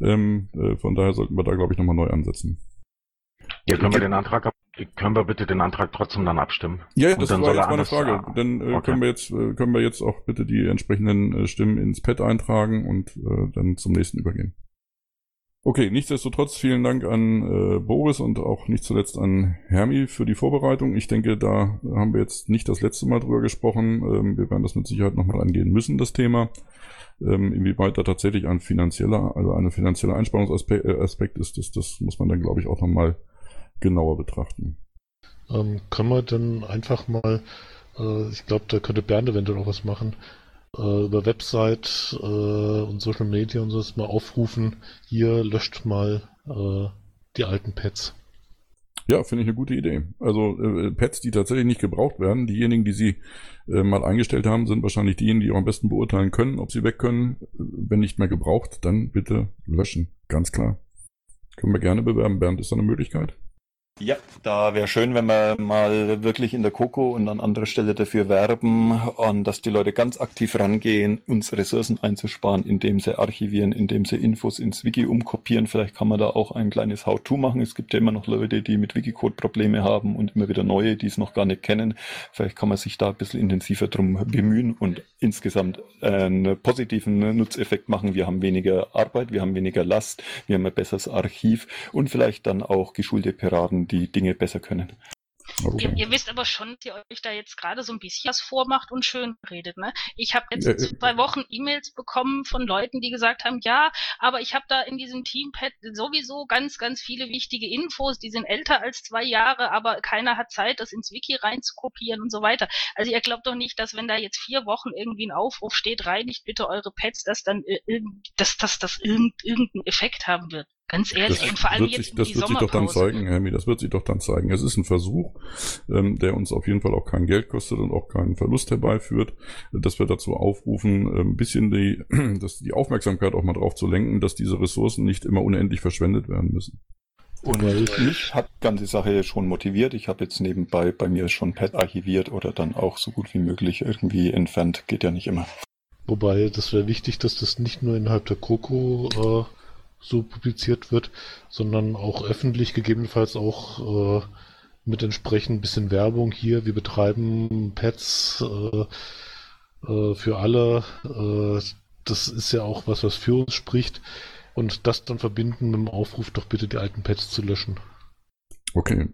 Ähm, äh, von daher sollten wir da, glaube ich, nochmal neu ansetzen. Ja, können wir den Antrag, können wir bitte den Antrag trotzdem dann abstimmen? Ja, das war jetzt meine Frage. Dann äh, okay. können wir jetzt, äh, können wir jetzt auch bitte die entsprechenden äh, Stimmen ins Pad eintragen und äh, dann zum nächsten übergehen. Okay, nichtsdestotrotz vielen Dank an äh, Boris und auch nicht zuletzt an Hermi für die Vorbereitung. Ich denke, da haben wir jetzt nicht das letzte Mal drüber gesprochen. Ähm, wir werden das mit Sicherheit nochmal angehen müssen, das Thema. Ähm, inwieweit da tatsächlich ein finanzieller, also eine finanzielle Einsparungsaspekt äh, ist, das, das muss man dann, glaube ich, auch nochmal genauer betrachten. Ähm, können wir dann einfach mal, äh, ich glaube, da könnte Bernd eventuell auch was machen, äh, über Website äh, und Social Media und so mal aufrufen, hier löscht mal äh, die alten Pads. Ja, finde ich eine gute Idee. Also äh, Pads, die tatsächlich nicht gebraucht werden, diejenigen, die sie äh, mal eingestellt haben, sind wahrscheinlich diejenigen, die auch am besten beurteilen können, ob sie weg können. Wenn nicht mehr gebraucht, dann bitte löschen. Ganz klar. Können wir gerne bewerben. Bernd, ist da eine Möglichkeit? Ja, da wäre schön, wenn wir mal wirklich in der Coco und an anderer Stelle dafür werben, und dass die Leute ganz aktiv rangehen, uns Ressourcen einzusparen, indem sie archivieren, indem sie Infos ins Wiki umkopieren. Vielleicht kann man da auch ein kleines How-To machen. Es gibt ja immer noch Leute, die mit Wikicode Probleme haben und immer wieder neue, die es noch gar nicht kennen. Vielleicht kann man sich da ein bisschen intensiver drum bemühen und insgesamt einen positiven Nutzeffekt machen. Wir haben weniger Arbeit, wir haben weniger Last, wir haben ein besseres Archiv und vielleicht dann auch geschulte Piraten, die Dinge besser können. Okay. Ihr, ihr, wisst aber schon, dass ihr euch da jetzt gerade so ein bisschen was vormacht und schön redet. Ne? Ich habe jetzt ja, zwei Wochen E-Mails bekommen von Leuten, die gesagt haben, ja, aber ich habe da in diesem Teampad sowieso ganz, ganz viele wichtige Infos, die sind älter als zwei Jahre, aber keiner hat Zeit, das ins Wiki reinzukopieren und so weiter. Also ihr glaubt doch nicht, dass wenn da jetzt vier Wochen irgendwie ein Aufruf steht, reinigt bitte eure Pads, dass dann äh, dass, dass das irgendeinen Effekt haben wird. Ganz ehrlich, das und vor allem wird jetzt sich, Das wird sich doch dann zeigen, Hermi, das wird sich doch dann zeigen. Es ist ein Versuch, ähm, der uns auf jeden Fall auch kein Geld kostet und auch keinen Verlust herbeiführt, dass wir dazu aufrufen, äh, ein bisschen die, dass die Aufmerksamkeit auch mal drauf zu lenken, dass diese Ressourcen nicht immer unendlich verschwendet werden müssen. Und mich hat ganze Sache schon motiviert. Ich habe jetzt nebenbei bei mir schon Pad archiviert oder dann auch so gut wie möglich irgendwie entfernt. Geht ja nicht immer. Wobei, das wäre wichtig, dass das nicht nur innerhalb der Coco äh, so publiziert wird, sondern auch öffentlich, gegebenenfalls auch äh, mit entsprechend bisschen Werbung hier. Wir betreiben Pads äh, äh, für alle. Äh, das ist ja auch was, was für uns spricht. Und das dann verbinden mit dem Aufruf, doch bitte die alten Pads zu löschen. Okay.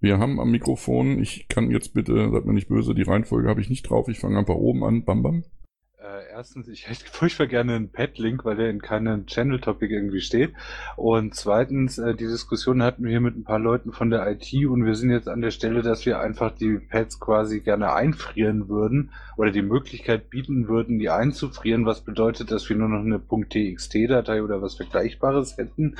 Wir haben am Mikrofon, ich kann jetzt bitte, seid mir nicht böse, die Reihenfolge habe ich nicht drauf, ich fange einfach oben an. Bam Bam erstens, ich hätte furchtbar gerne einen Pad-Link, weil der in keinem Channel-Topic irgendwie steht. Und zweitens, äh, die Diskussion hatten wir hier mit ein paar Leuten von der IT und wir sind jetzt an der Stelle, dass wir einfach die Pads quasi gerne einfrieren würden oder die Möglichkeit bieten würden, die einzufrieren, was bedeutet, dass wir nur noch eine .txt-Datei oder was Vergleichbares hätten,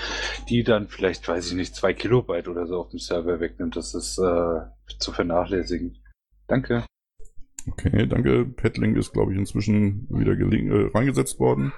die dann vielleicht, weiß ich nicht, zwei Kilobyte oder so auf dem Server wegnimmt. Das ist äh, zu vernachlässigen. Danke. Okay, danke. Petlink ist, glaube ich, inzwischen wieder äh, reingesetzt worden.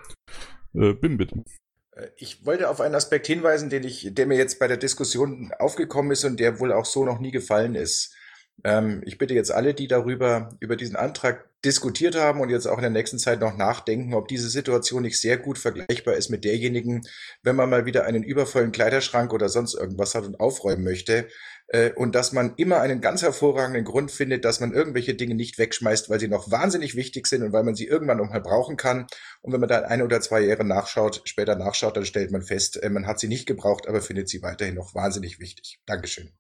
Äh, Bim, bitte. Äh, ich wollte auf einen Aspekt hinweisen, den ich, der mir jetzt bei der Diskussion aufgekommen ist und der wohl auch so noch nie gefallen ist. Ähm, ich bitte jetzt alle, die darüber, über diesen Antrag diskutiert haben und jetzt auch in der nächsten Zeit noch nachdenken, ob diese Situation nicht sehr gut vergleichbar ist mit derjenigen, wenn man mal wieder einen übervollen Kleiderschrank oder sonst irgendwas hat und aufräumen möchte. Äh, und dass man immer einen ganz hervorragenden Grund findet, dass man irgendwelche Dinge nicht wegschmeißt, weil sie noch wahnsinnig wichtig sind und weil man sie irgendwann noch mal brauchen kann. Und wenn man dann ein oder zwei Jahre nachschaut, später nachschaut, dann stellt man fest, äh, man hat sie nicht gebraucht, aber findet sie weiterhin noch wahnsinnig wichtig. Dankeschön.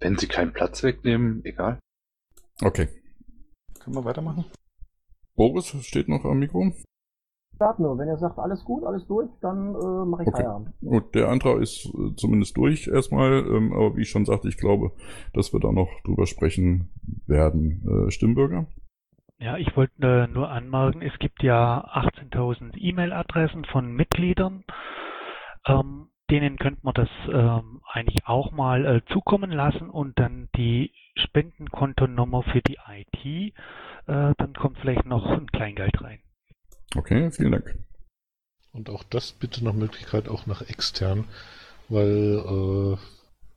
Wenn sie keinen Platz wegnehmen, egal. Okay. Können wir weitermachen? Boris steht noch am Mikro. Start nur. Wenn ihr sagt, alles gut, alles durch, dann äh, mache ich Okay. Feierabend. Gut, der Antrag ist äh, zumindest durch erstmal, ähm, aber wie ich schon sagte, ich glaube, dass wir da noch drüber sprechen werden. Äh, Stimmbürger? Ja, ich wollte äh, nur anmerken, es gibt ja 18.000 E-Mail-Adressen von Mitgliedern. Ähm, denen könnte man das ähm, eigentlich auch mal äh, zukommen lassen und dann die Spendenkontonummer für die IT. Äh, dann kommt vielleicht noch ein Kleingeld rein. Okay, vielen Dank. Und auch das bitte nach Möglichkeit auch nach extern, weil äh,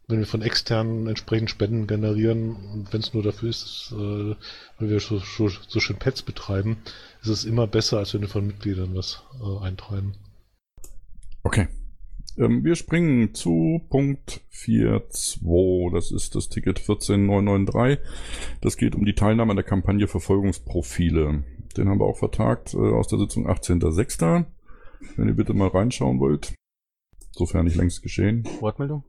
wenn wir von externen entsprechend Spenden generieren und wenn es nur dafür ist, äh, weil wir so, so, so schön Pets betreiben, ist es immer besser, als wenn wir von Mitgliedern was äh, eintreiben. Okay. Ähm, wir springen zu Punkt 4.2. Das ist das Ticket 14993. Das geht um die Teilnahme an der Kampagne Verfolgungsprofile. Den haben wir auch vertagt äh, aus der Sitzung 18.06. Wenn ihr bitte mal reinschauen wollt. Sofern nicht längst geschehen. Wortmeldung?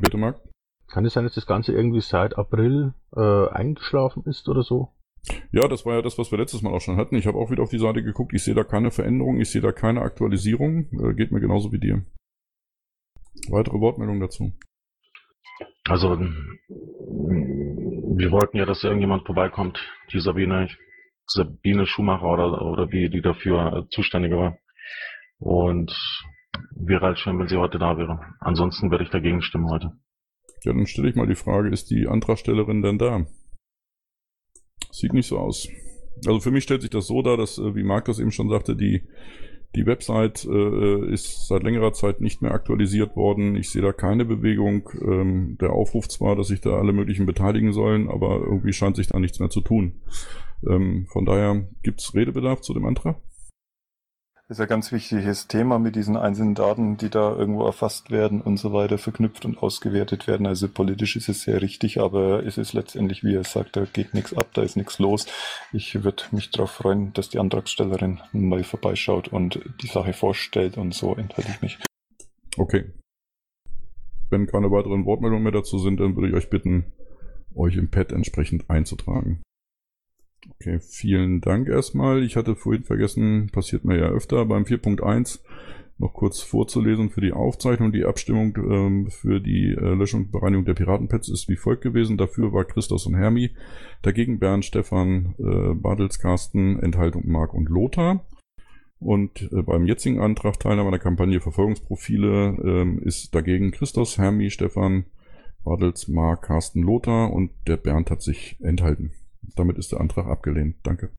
Bitte, Marc. Kann es sein, dass das Ganze irgendwie seit April äh, eingeschlafen ist oder so? Ja, das war ja das, was wir letztes Mal auch schon hatten. Ich habe auch wieder auf die Seite geguckt. Ich sehe da keine Veränderung. Ich sehe da keine Aktualisierung. Äh, geht mir genauso wie dir. Weitere Wortmeldungen dazu? Also, wir wollten ja, dass irgendjemand vorbeikommt, die Sabine, Sabine Schumacher oder, oder wie die dafür äh, zuständige war. Und wäre halt schön, wenn sie heute da wäre. Ansonsten werde ich dagegen stimmen heute. Ja, dann stelle ich mal die Frage, ist die Antragstellerin denn da? Sieht nicht so aus. Also für mich stellt sich das so dar, dass, äh, wie Marc das eben schon sagte, die, die Website äh, ist seit längerer Zeit nicht mehr aktualisiert worden. Ich sehe da keine Bewegung. Ähm, der Aufruf zwar, dass sich da alle möglichen beteiligen sollen, aber irgendwie scheint sich da nichts mehr zu tun. Ähm, von daher gibt's Redebedarf zu dem Antrag? Ist ein ganz wichtiges Thema mit diesen einzelnen Daten, die da irgendwo erfasst werden und so weiter, verknüpft und ausgewertet werden. Also politisch ist es sehr richtig, aber es ist letztendlich, wie er sagt, da geht nichts ab, da ist nichts los. Ich würde mich darauf freuen, dass die Antragstellerin mal vorbeischaut und die Sache vorstellt und so enthalte ich mich. Okay. Wenn keine weiteren Wortmeldungen mehr dazu sind, dann würde ich euch bitten, euch im Pad entsprechend einzutragen. Okay, vielen Dank erstmal. Ich hatte vorhin vergessen, passiert mir ja öfter, beim 4.1 noch kurz vorzulesen für die Aufzeichnung. Die Abstimmung ähm, für die äh, Löschung und Bereinigung der Piratenpads ist wie folgt gewesen. Dafür war Christos und Hermi, dagegen Bernd, Stefan, äh, Bartels, Carsten, Enthaltung Marc und Lothar. Und äh, beim jetzigen Antrag Teilnahme der Kampagne Verfolgungsprofile ähm, ist dagegen Christos, Hermi, Stefan, Bartels, Marc, Carsten, Lothar und der Bernd hat sich enthalten. Damit ist der Antrag abgelehnt. Danke.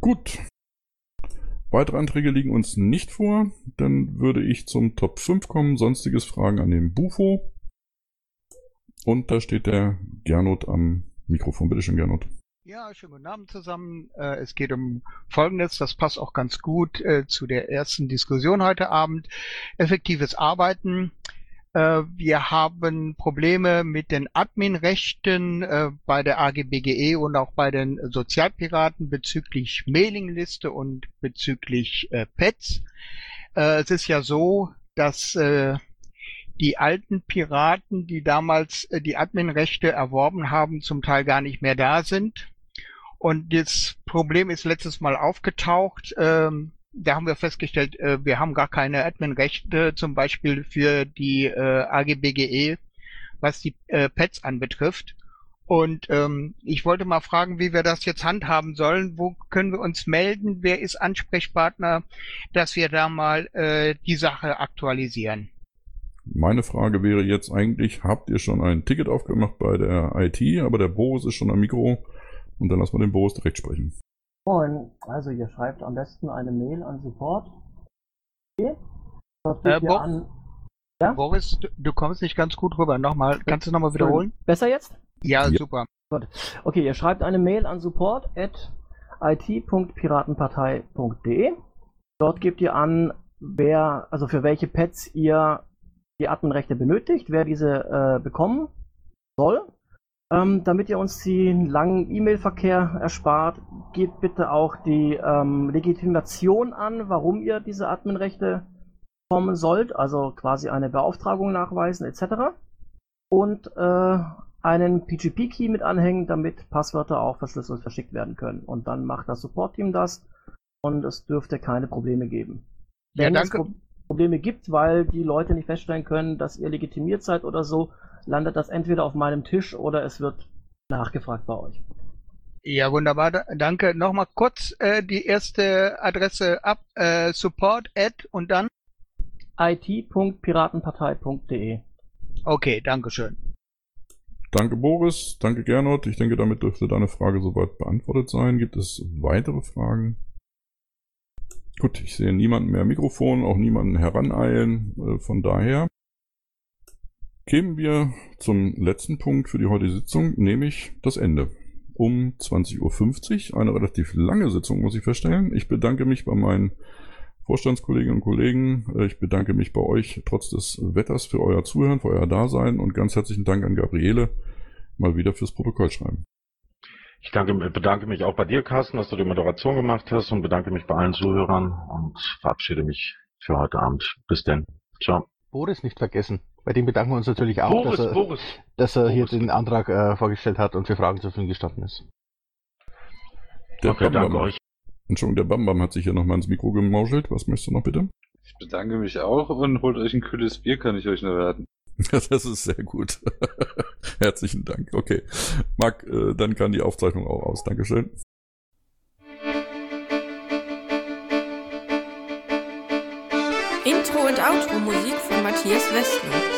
Gut. Weitere Anträge liegen uns nicht vor. Dann würde ich zum Top 5 kommen. Sonstiges Fragen an den Bufo. Und da steht der Gernot am Mikrofon. Bitte schön, Gernot. Ja, schönen guten Abend zusammen. Äh, Es geht um Folgendes, das passt auch ganz gut äh, zu der ersten Diskussion heute Abend. Effektives Arbeiten. Äh, Wir haben Probleme mit den Adminrechten äh, bei der AGBGE und auch bei den Sozialpiraten bezüglich Mailingliste und bezüglich äh, Pets. Es ist ja so, dass die alten Piraten, die damals die Adminrechte erworben haben, zum Teil gar nicht mehr da sind. Und das Problem ist letztes Mal aufgetaucht. Ähm, da haben wir festgestellt, äh, wir haben gar keine Adminrechte, zum Beispiel für die äh, AGBGE, was die äh, Pets anbetrifft. Und ähm, ich wollte mal fragen, wie wir das jetzt handhaben sollen. Wo können wir uns melden? Wer ist Ansprechpartner, dass wir da mal äh, die Sache aktualisieren? Meine Frage wäre jetzt eigentlich, habt ihr schon ein Ticket aufgemacht bei der IT, aber der Boris ist schon am Mikro und dann lassen wir den Boris direkt sprechen. Moin, also ihr schreibt am besten eine Mail an Support. Okay. Äh, Bo- an. Ja? Boris, du, du kommst nicht ganz gut rüber. Nochmal, kannst du nochmal wiederholen? Besser jetzt? Ja, Ja. super. Gut. Okay, ihr schreibt eine Mail an support at it.piratenpartei.de. Dort gebt ihr an, wer, also für welche Pets ihr die Adminrechte benötigt, wer diese äh, bekommen soll. Ähm, damit ihr uns den langen E-Mail-Verkehr erspart, gebt bitte auch die ähm, Legitimation an, warum ihr diese Adminrechte bekommen sollt, also quasi eine Beauftragung nachweisen etc. Und äh, einen PGP-Key mit anhängen, damit Passwörter auch verschlüsselt verschickt werden können. Und dann macht das Support-Team das und es dürfte keine Probleme geben. Ja, Wenn danke. es Pro Probleme gibt, weil die Leute nicht feststellen können, dass ihr legitimiert seid oder so, landet das entweder auf meinem Tisch oder es wird nachgefragt bei euch. Ja, wunderbar. Da- Danke. Nochmal kurz äh, die erste Adresse ab. Äh, support at und dann. it.piratenpartei.de Okay, Dankeschön. Danke Boris, danke Gernot. Ich denke, damit dürfte deine Frage soweit beantwortet sein. Gibt es weitere Fragen? Gut, ich sehe niemanden mehr Mikrofon, auch niemanden heraneilen. Äh, Von daher kämen wir zum letzten Punkt für die heutige Sitzung, nämlich das Ende. Um 20.50 Uhr, eine relativ lange Sitzung, muss ich feststellen. Ich bedanke mich bei meinen Vorstandskolleginnen und Kollegen. Ich bedanke mich bei euch trotz des Wetters für euer Zuhören, für euer Dasein und ganz herzlichen Dank an Gabriele mal wieder fürs Protokoll schreiben. Ich danke, bedanke mich auch bei dir, Carsten, dass du die Moderation gemacht hast und bedanke mich bei allen Zuhörern und verabschiede mich für heute Abend. Bis denn. Ciao. Boris nicht vergessen. Bei dem bedanken wir uns natürlich auch, Boris, dass er, Boris. dass er hier Boris. den Antrag äh, vorgestellt hat und für Fragen zur Verfügung gestanden ist. Der Okay, danke Bambam. euch. Entschuldigung, der Bambam hat sich hier nochmal ins Mikro gemauschelt. Was möchtest du noch bitte? Ich bedanke mich auch und holt euch ein kühles Bier, kann ich euch nur raten. Das ist sehr gut. Herzlichen Dank. Okay. Marc, äh, dann kann die Aufzeichnung auch aus. Dankeschön. Intro und Outro Musik von Matthias Westner.